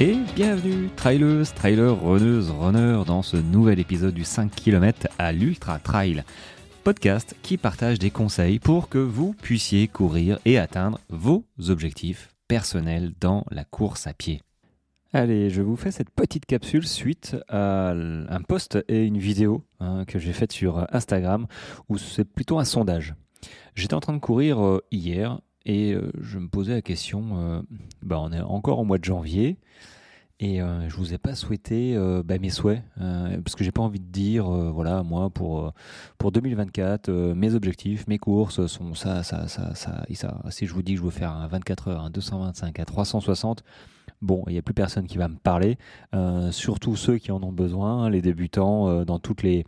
Et bienvenue, trailers, trailers, runneuses, runners, dans ce nouvel épisode du 5 km à l'Ultra Trail. Podcast qui partage des conseils pour que vous puissiez courir et atteindre vos objectifs personnels dans la course à pied. Allez, je vous fais cette petite capsule suite à un post et une vidéo hein, que j'ai faite sur Instagram où c'est plutôt un sondage. J'étais en train de courir euh, hier et euh, je me posais la question, euh, bah, on est encore au mois de janvier, et euh, je vous ai pas souhaité bah, mes souhaits, parce que j'ai pas envie de dire, voilà, moi pour pour 2024, mes objectifs, mes courses sont ça, ça, ça, ça. Si je vous dis que je veux faire un 24 heures, un 225, un 360, bon, il n'y a plus personne qui va me parler, surtout ceux qui en ont besoin, les débutants dans toutes les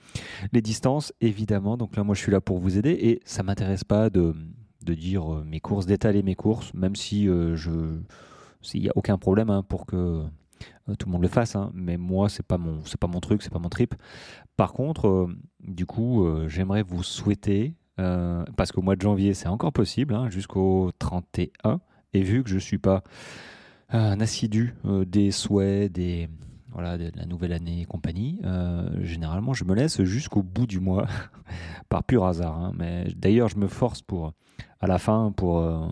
les distances, évidemment. Donc là, moi, je suis là pour vous aider, et ça m'intéresse pas de de dire euh, mes courses, d'étaler mes courses, même si euh, je s'il n'y a aucun problème hein, pour que euh, tout le monde le fasse, hein. mais moi c'est pas pas mon truc, c'est pas mon trip. Par contre, du coup, j'aimerais vous souhaiter parce qu'au mois de janvier c'est encore possible, hein, jusqu'au 31, et vu que je suis pas un assidu des souhaits, des voilà, de la nouvelle année et compagnie, généralement je me laisse jusqu'au bout du mois, par pur hasard. Mais d'ailleurs, je me force pour à la fin pour, euh,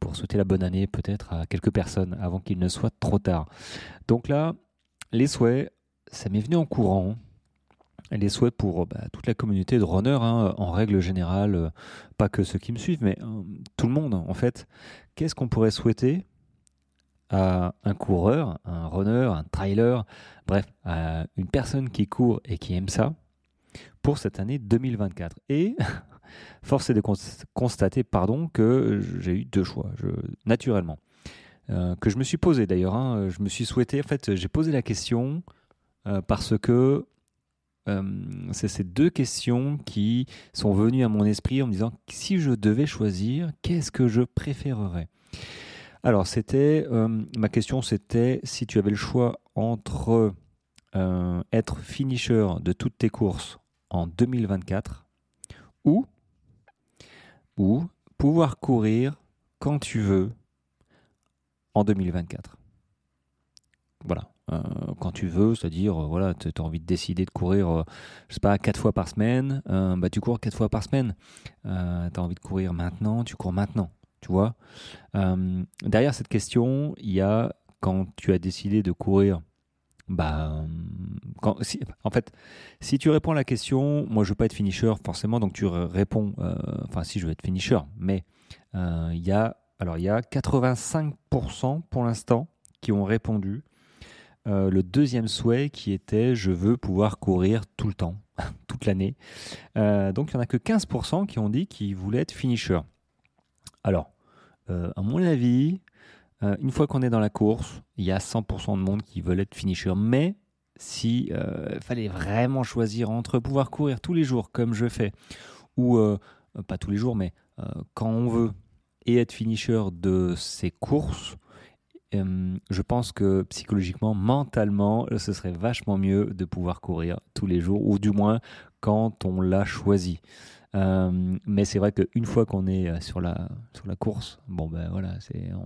pour souhaiter la bonne année peut-être à quelques personnes avant qu'il ne soit trop tard. Donc là, les souhaits, ça m'est venu en courant. Les souhaits pour bah, toute la communauté de runners, hein, en règle générale, euh, pas que ceux qui me suivent, mais euh, tout le monde en fait. Qu'est-ce qu'on pourrait souhaiter à un coureur, un runner, un trailer, bref, à une personne qui court et qui aime ça? Pour cette année 2024 Et Force est de constater pardon, que j'ai eu deux choix, naturellement. Euh, que je me suis posé d'ailleurs. Hein. je me suis souhaité, en fait, j'ai posé la question euh, parce que euh, c'est ces deux questions qui sont venues à mon esprit en me disant si je devais choisir, qu'est-ce que je préférerais? Alors, c'était ma question, c'était si tu avais le choix entre être finisher de toutes tes courses en 2024 ou ou pouvoir courir quand tu veux en 2024. Voilà. Euh, quand tu veux, c'est-à-dire, euh, voilà, tu as envie de décider de courir, euh, je sais pas, quatre fois par semaine, bah, tu cours quatre fois par semaine. tu as envie de courir maintenant, tu cours maintenant, tu vois. derrière cette question, il y a quand tu as décidé de courir bah, si, en fait, si tu réponds à la question, moi je veux pas être finisher forcément, donc tu réponds, euh, enfin si je veux être finisher, mais euh, il y a, alors il y a 85% pour l'instant qui ont répondu. Euh, le deuxième souhait qui était je veux pouvoir courir tout le temps, toute l'année. donc il n'y en a que 15% qui ont dit qu'ils voulaient être finisher. Alors, à mon avis, euh, une fois qu'on est dans la course, il y a 100% de monde qui veulent être finisher. Mais si euh, fallait vraiment choisir entre pouvoir courir tous les jours comme je fais, ou euh, pas tous les jours, mais quand on veut, et être finisher de ces courses, je pense que psychologiquement, mentalement, ce serait vachement mieux de pouvoir courir tous les jours, ou du moins quand on l'a choisi. Euh, mais c'est vrai qu'une fois qu'on est euh, sur la, sur la course, bon ben voilà,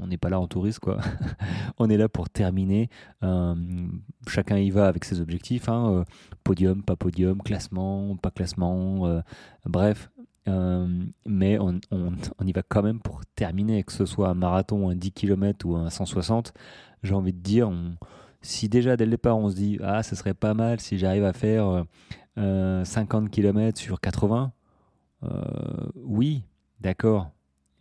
on n'est pas là en touriste quoi. on est là pour terminer. Euh, chacun y va avec ses objectifs, hein, podium, pas podium, classement, pas classement, bref. mais on, y va quand même pour terminer, que ce soit un marathon, un 10 km ou un 160. J'ai envie de dire, si déjà dès le départ on se dit ah ce serait pas mal si j'arrive à faire 50 km sur 80 euh, oui, d'accord,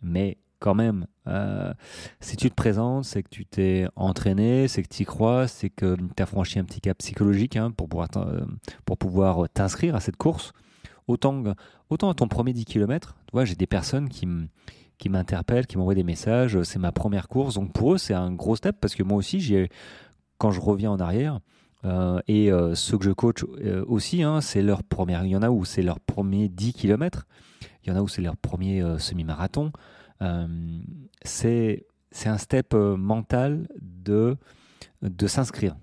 mais quand même, euh, si tu te présentes, c'est que tu t'es entraîné, c'est que tu y crois, c'est que tu as franchi un petit cap psychologique hein, pour pouvoir, euh, pour pouvoir t'inscrire à cette course. Autant, autant à ton premier 10 km, tu j'ai des personnes qui qui m'interpellent, qui m'envoient des messages, c'est ma première course, donc pour eux c'est un gros step parce que moi aussi, j'ai, quand je reviens en arrière, euh, et euh, ceux que je coach euh, aussi, hein, c'est leur première. Il y en a où c'est leur premier 10 km, il y en a où c'est leur premier semi-marathon. c'est un step mental de, de s'inscrire.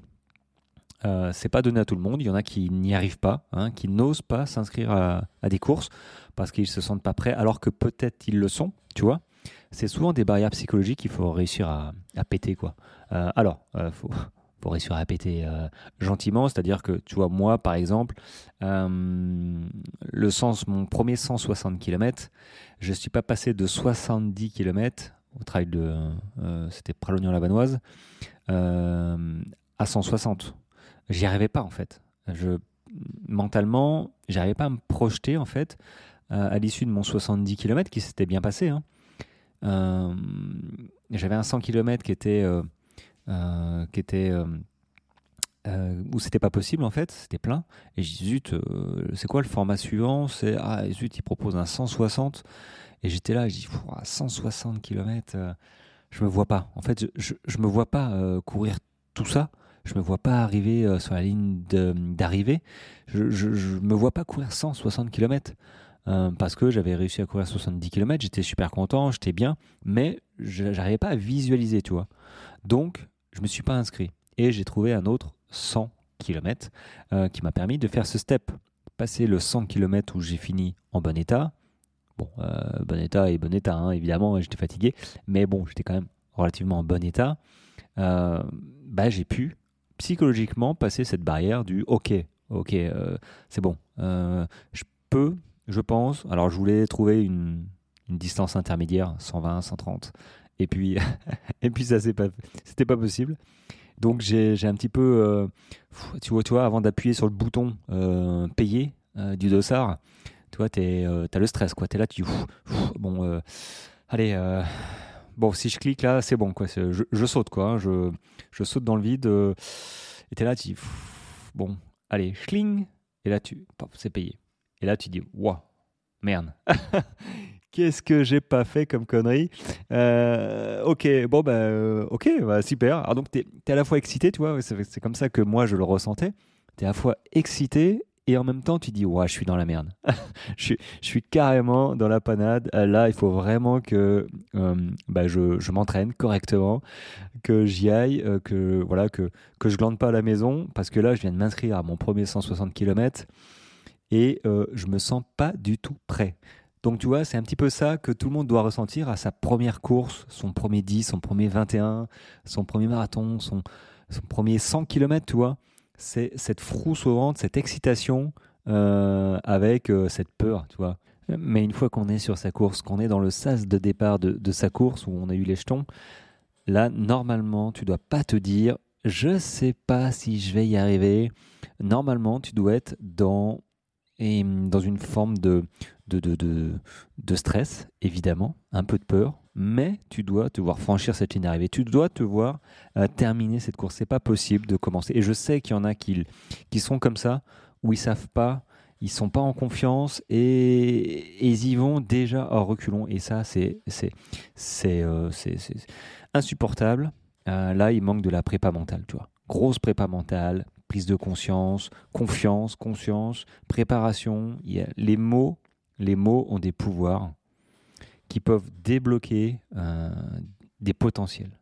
C'est pas donné à tout le monde. Il y en a qui n'y arrivent pas, hein, qui n'osent pas s'inscrire à, des courses parce qu'ils se sentent pas prêts, alors que peut-être ils le sont. Tu vois, c'est souvent des barrières psychologiques qu'il faut réussir à, péter, quoi. alors, faut, faut réussir à répéter gentiment. C'est-à-dire que, tu vois, moi, par exemple, le sens, mon premier 160 km, je ne suis pas passé de 70 km au trail de, c'était Pralognan-la-Vanoise, à 160. J'y arrivais pas en fait. Je, mentalement, j'arrivais pas à me projeter en fait à l'issue de mon 70 km qui s'était bien passé. Hein. Euh, j'avais un 100 km qui était, euh, euh, qui était où c'était pas possible en fait, c'était plein. Et je dis zut, c'est quoi le format suivant? C'est ah zut, il propose un 160. Et j'étais là, je dis 160 km, je me vois pas. En fait, je, je, me vois pas courir tout ça. Je me vois pas arriver sur la ligne d'arrivée. Je, je, je me vois pas courir 160 km. Euh, parce que j'avais réussi à courir 70 km, j'étais super content, j'étais bien, mais j'arrivais pas à visualiser, tu vois. Donc, je me suis pas inscrit et j'ai trouvé un autre 100 km euh, qui m'a permis de faire ce step. Passer le 100 km où j'ai fini en bon état. Bon, euh, bon état et bon état, hein, évidemment, j'étais fatigué, mais bon, j'étais quand même relativement en bon état. bah, j'ai pu psychologiquement passer cette barrière du OK, OK, c'est bon, je peux je pense. Alors, je voulais trouver une, distance intermédiaire, 120, 130. Et puis, et puis ça, pas, c'était pas possible. Donc, j'ai, un petit peu, euh, tu vois, tu vois, avant d'appuyer sur le bouton euh, payer euh, du dossard, tu vois, tu as le stress, quoi. es là, tu, bon, allez, bon, si je clique là, c'est bon, quoi. Je, saute, quoi. Hein. je, je saute dans le vide. et t'es là, tu, bon, allez, schling. Et là, tu, c'est payé. Et là, tu dis, waouh, merde. Qu'est-ce que j'ai pas fait comme connerie euh, Ok, bon, bah, euh, ok, bah, super. Alors, donc, tu es, à la fois excité, tu vois, c'est comme ça que moi je le ressentais. Tu es à la fois excité et en même temps, tu dis, ouais, je suis dans la merde. je, suis, je suis carrément dans la panade. Là, il faut vraiment que euh, bah, je, je m'entraîne correctement, que j'y aille, que, voilà, que, que je glande pas à la maison, parce que là, je viens de m'inscrire à mon premier 160 km et je me sens pas du tout prêt. Donc tu vois, c'est un petit peu ça que tout le monde doit ressentir à sa première course, son premier 10, son premier 21, son premier marathon, son, premier 100 km, tu vois. C'est cette frousse au ventre, cette excitation euh, avec euh, cette peur, tu vois. Mais une fois qu'on est sur sa course, qu'on est dans le sas de départ de, de, sa course où on a eu les jetons, là, normalement, tu dois pas te dire je sais pas si je vais y arriver. Normalement, tu dois être dans et hum, dans une forme de, de, de, de, stress, évidemment, un peu de peur, mais tu dois te voir franchir cette ligne d'arrivée. Tu dois te voir euh, terminer cette course. C'est pas possible de commencer. Et je sais qu'il y en a qui, qui sont comme ça, où ils savent pas, ils sont pas en confiance et, ils y vont déjà en reculons. Et ça, c'est c'est euh, insupportable. Euh, là, il manque de la prépa mentale, tu. Grosse prépa mentale, prise de conscience, confiance, conscience, préparation. les mots, les mots ont des pouvoirs qui peuvent débloquer euh, des potentiels.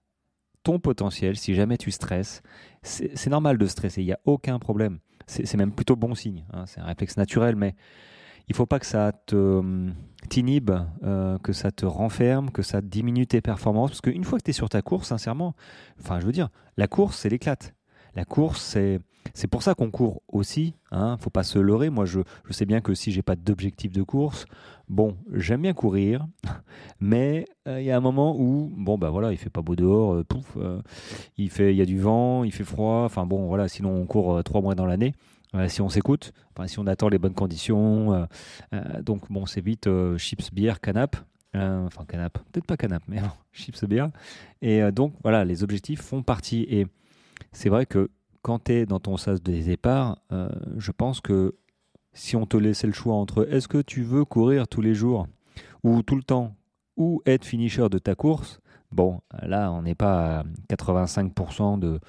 Ton potentiel, si jamais tu stresses, c'est normal de stresser, il n'y a aucun problème. C'est même plutôt bon signe, hein. c'est un réflexe naturel, mais il faut pas que ça hum, t'inhibe, euh, que ça te renferme, que ça diminue tes performances, parce qu'une fois que tu es sur ta course, sincèrement, enfin je veux dire, la course c'est l'éclate. La course c'est c'est pour ça qu'on court aussi. Hein, faut pas se leurrer. Moi, je, sais bien que si j'ai pas d'objectif de course, bon, j'aime bien courir, mais euh, il y a un moment où, bon, bah voilà, il fait pas beau dehors, euh, pouf, euh, il fait, il y a du vent, il fait froid. Enfin bon, voilà, sinon on court trois mois dans l'année. si on s'écoute, si on attend les bonnes conditions, donc bon, c'est vite chips, bière, canap. enfin, canap, peut-être pas canap, mais chips, bière. Et donc voilà, les objectifs font partie. Et c'est vrai que quand tu es dans ton sas de départ, euh, je pense que si on te laissait le choix entre est-ce que tu veux courir tous les jours ou tout le temps ou être finisher de ta course, bon, là, on n'est pas à 85% de,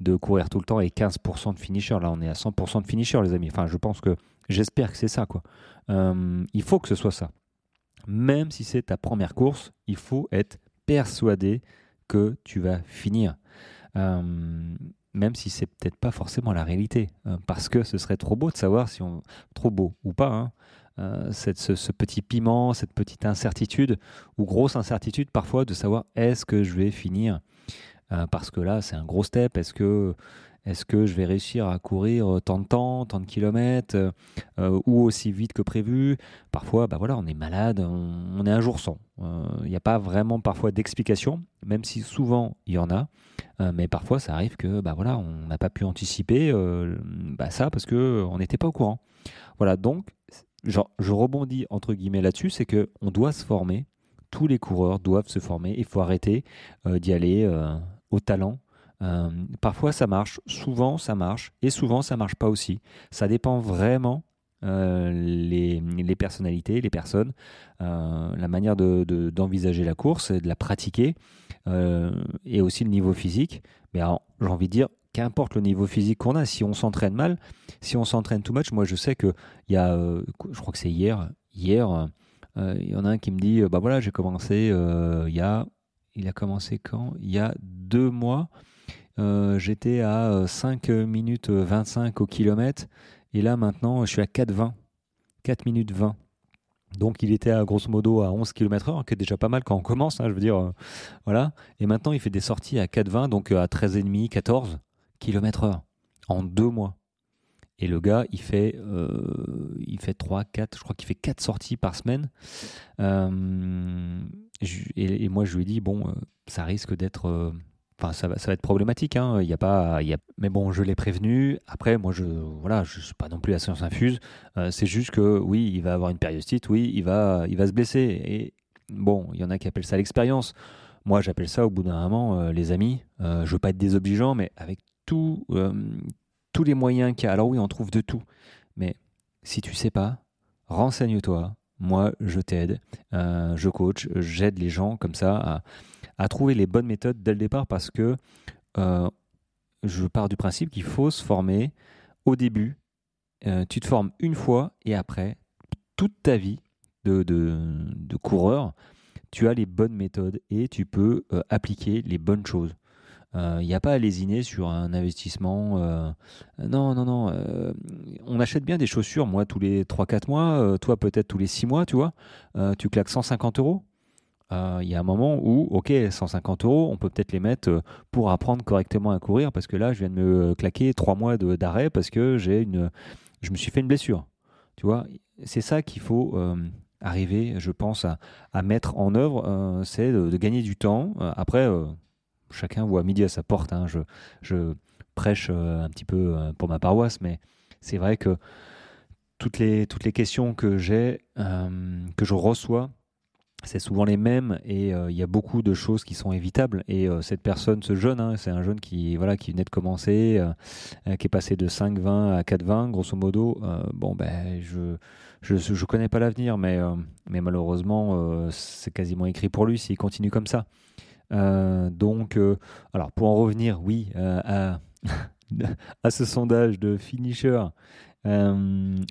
de courir tout le temps et 15% de finisher. Là, on est à 100% de finisher, les amis. Enfin, je pense que j'espère que c'est ça, quoi. Euh, il faut que ce soit ça. Même si c'est ta première course, il faut être persuadé que tu vas finir. Euh, même si c'est peut-être pas forcément la réalité, euh, parce que ce serait trop beau de savoir si on trop beau ou pas, hein, euh, cette, ce, petit piment, cette petite incertitude ou grosse incertitude parfois de savoir est-ce que je vais finir parce que là, c'est un gros step. Est-ce que est-ce que je vais réussir à courir tant de temps, tant de kilomètres, ou aussi vite que prévu? Parfois, bah voilà, on est malade, on, est un jour sans. Il n'y a pas vraiment parfois d'explication, même si souvent il y en a. mais parfois, ça arrive que bah voilà, on n'a pas pu anticiper bah ça parce que on n'était pas au courant. Voilà, donc je rebondis entre guillemets là-dessus, c'est que on doit se former. Tous les coureurs doivent se former. Il faut arrêter d'y aller au talent euh, parfois ça marche, souvent ça marche, et souvent ça marche pas aussi. Ça dépend vraiment euh, les, personnalités, les personnes, euh, la manière d'envisager de, la course, de la pratiquer, et aussi le niveau physique. Mais j'ai envie de dire, qu'importe le niveau physique qu'on a, si on s'entraîne mal, si on s'entraîne too much, moi je sais que il y a, je crois que c'est hier, hier, il y en a un qui me dit, bah voilà, j'ai commencé, il y a, il a commencé quand? Il y a deux mois. Euh, j'étais à 5 euh, minutes 25 au kilomètre. Et là, maintenant, je suis à 4,20. 4 minutes 20. Donc, il était à grosso modo à 11 km heure, qui est déjà pas mal quand on commence, hein, je veux dire. Euh, voilà. Et maintenant, il fait des sorties à 4,20, donc à 13,5, 14 km heure en deux mois. Et le gars, il fait, il fait 3, 4, je crois qu'il fait 4 sorties par semaine. et, moi, je lui ai dit, bon, ça risque d'être Enfin, ça va, ça va être problématique. Hein. Il y a pas, il y a... Mais bon, je l'ai prévenu. Après, moi, je voilà, je suis pas non plus à science infuse. Euh, c'est juste que oui, il va avoir une périostite. Oui, il va, il va se blesser. Et bon, il y en a qui appellent ça l'expérience. Moi, j'appelle ça au bout d'un moment, euh, les amis. Euh, je veux pas être désobligeant, mais avec tout, tous les moyens qu'il y a. Alors oui, on trouve de tout. Mais si tu sais pas, renseigne-toi. Moi, je t'aide, je coach, j'aide les gens comme ça à trouver les bonnes méthodes dès le départ parce que euh, je pars du principe qu'il faut se former au début. Euh, tu te formes une fois et après, toute ta vie de, coureur, tu as les bonnes méthodes et tu peux euh, appliquer les bonnes choses. Il n'y a pas à lésiner sur un investissement. non, non, non. on achète bien des chaussures, moi, tous les 3-4 mois, toi, peut-être tous les 6 mois, tu vois. tu claques 150 euros. Euh, il y a un moment où, ok, 150 euros, on peut peut-être les mettre euh, pour apprendre correctement à courir, parce que là, je viens de me claquer trois mois d'arrêt parce que j'ai une, je me suis fait une blessure. Tu vois, c'est ça qu'il faut euh, arriver, je pense, à, à mettre en œuvre, c'est de, gagner du temps. après, chacun voit midi à sa porte. Hein. je, prêche un petit peu pour ma paroisse, mais c'est vrai que toutes les, toutes les questions que j'ai, que je reçois, c'est souvent les mêmes et euh, il y a beaucoup de choses qui sont évitables. Et euh, cette personne, ce jeune, hein, c'est un jeune qui, voilà, qui venait de commencer, euh, qui est passé de 5,20 à 4,20, grosso modo. bon, ben, je je, je connais pas l'avenir, mais, mais malheureusement, c'est quasiment écrit pour lui s'il continue comme ça. Donc, alors pour en revenir, oui, à, à ce sondage de finisher,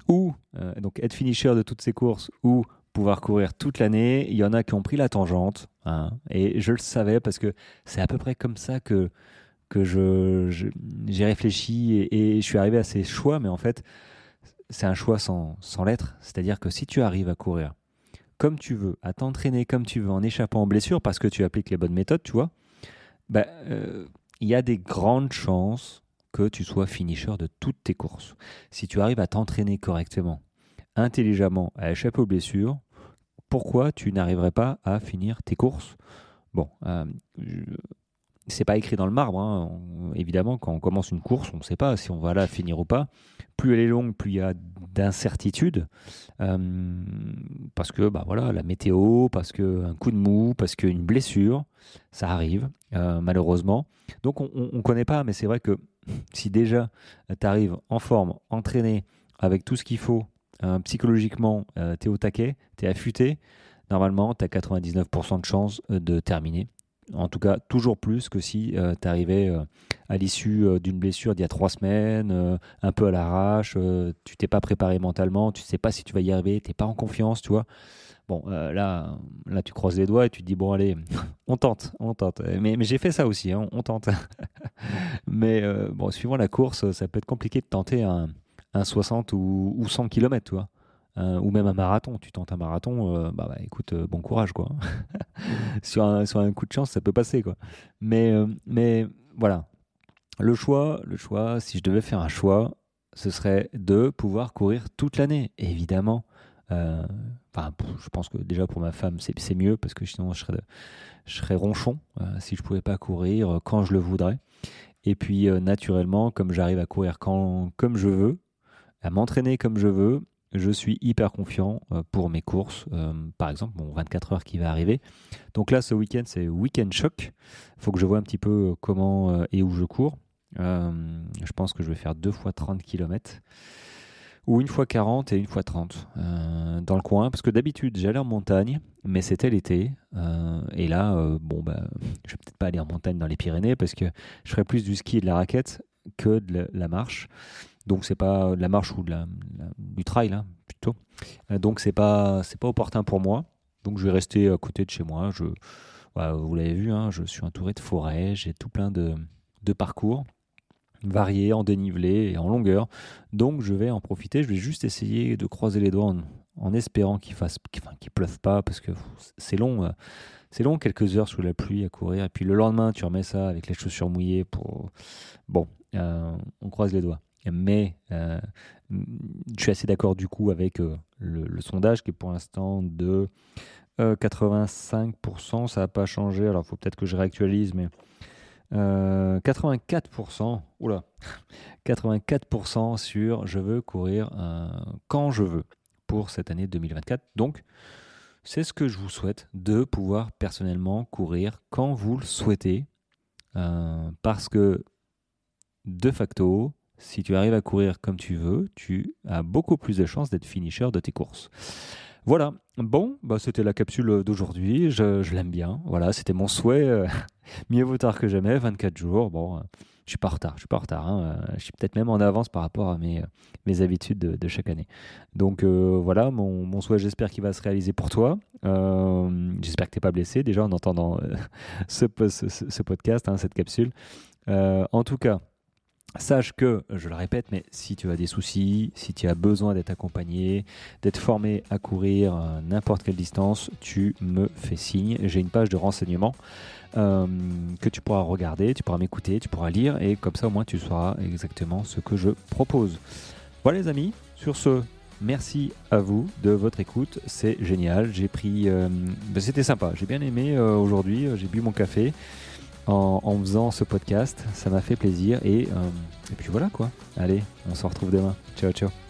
ou donc être finisher de toutes ces courses, ou pouvoir courir toute l'année. Il y en a qui ont pris la tangente. Hein, et je le savais parce que c'est à peu près comme ça que, que je, j'ai réfléchi et, je suis arrivé à ces choix. Mais en fait, c'est un choix sans, sans lettres. C'est-à-dire que si tu arrives à courir comme tu veux, à t'entraîner comme tu veux, en échappant aux blessures parce que tu appliques les bonnes méthodes, tu vois, bah, euh, il y a des grandes chances que tu sois finisher de toutes tes courses. Si tu arrives à t'entraîner correctement, intelligemment à échapper aux blessures, pourquoi tu n'arriverais pas à finir tes courses? Bon, euh, c'est pas écrit dans le marbre. Hein. évidemment, quand on commence une course, on ne sait pas si on va la finir ou pas. Plus elle est longue, plus il y a d'incertitude. Euh, parce que bah la météo, parce qu'un coup de mou, parce qu'une blessure, ça arrive, euh, malheureusement. Donc on ne connaît pas, mais c'est vrai que si déjà tu arrives en forme, entraîné, avec tout ce qu'il faut euh, psychologiquement, euh, tu es au taquet, tu es affûté, normalement, tu as 99% de chances euh, de terminer. En tout cas, toujours plus que si tu arrivais à l'issue d'une blessure d'il y a trois semaines, un peu à l'arrache, tu t'es pas préparé mentalement, tu sais pas si tu vas y arriver, tu n'es pas en confiance, tu vois. Bon, là, là, tu croises les doigts et tu te dis, bon, allez, on tente, on tente. Mais, j'ai fait ça aussi, hein, on tente. mais bon, suivant la course, ça peut être compliqué de tenter un, un 60 ou, 100 km, tu vois. ou même un marathon. Tu tentes un marathon, bah, bah, écoute, bon courage quoi. sur, un, sur un coup de chance, ça peut passer quoi. Mais voilà, le choix, le choix, si je devais faire un choix, ce serait de pouvoir courir toute l'année, évidemment. Euh, je pense que déjà pour ma femme, c'est mieux parce que sinon je serais, ronchon euh, si je pouvais pas courir quand je le voudrais. Et puis euh, naturellement, comme j'arrive à courir comme je veux, à m'entraîner comme je veux, je suis hyper confiant pour mes courses. par exemple, mon 24 heures qui va arriver. Donc là, ce week-end, c'est week-end choc. Il faut que je vois un petit peu comment et où je cours. Je pense que je vais faire deux fois 30 km ou une fois 40 et une fois 30 euh, dans le coin. Parce que d'habitude, j'allais en montagne, mais c'était l'été. Euh, et là, euh, bon, bah, je vais peut-être pas aller en montagne dans les Pyrénées parce que je ferais plus du ski et de la raquette que de la, marche. Donc c'est pas de la marche ou du trail hein, plutôt. donc c'est pas pas opportun pour moi. Donc je vais rester à côté de chez moi. Vous l'avez vu, hein, je suis entouré de forêts, j'ai tout plein de parcours varié en dénivelé et en longueur. Donc je vais en profiter. Je vais juste essayer de croiser les doigts en, espérant qu'il fasse, pleuve pas parce que c'est long. Euh, c'est long quelques heures sous la pluie à courir. Et puis le lendemain, tu remets ça avec les chaussures mouillées pour. Bon, euh, on croise les doigts. Mais euh, je suis assez d'accord du coup avec le, le, sondage qui est pour l'instant de 85%. Ça n'a pas changé. Alors il faut peut-être que je réactualise, mais 84%, euh, oula, 84% sur je veux courir quand je veux pour cette année 2024. Donc, c'est ce que je vous souhaite de pouvoir personnellement courir quand vous le souhaitez. Euh, parce que de facto, si tu arrives à courir comme tu veux, tu as beaucoup plus de chances d'être finisher de tes courses. Voilà, bon, bah, c'était la capsule d'aujourd'hui, je, l'aime bien. Voilà, c'était mon souhait. Euh, mieux vaut tard que jamais, 24 jours. Bon, euh, je suis pas en retard, je suis pas en retard. Hein, euh, je suis peut-être même en avance par rapport à mes, mes habitudes de, chaque année. Donc voilà, mon, souhait, j'espère qu'il va se réaliser pour toi. j'espère que tu n'es pas blessé déjà en entendant ce, ce, podcast, hein, cette capsule. en tout cas, Sache que, je le répète, mais si tu as des soucis, si tu as besoin d'être accompagné, d'être formé à courir n'importe quelle distance, tu me fais signe. J'ai une page de renseignement euh, que tu pourras regarder, tu pourras m'écouter, tu pourras lire et comme ça au moins tu sauras exactement ce que je propose. Voilà les amis, sur ce, merci à vous de votre écoute, c'est génial. J'ai pris, euh, ben, c'était sympa, j'ai bien aimé euh, aujourd'hui, j'ai bu mon café en, faisant ce podcast. Ça m'a fait plaisir. Et, euh, et puis voilà quoi. Allez, on se retrouve demain. Ciao, ciao.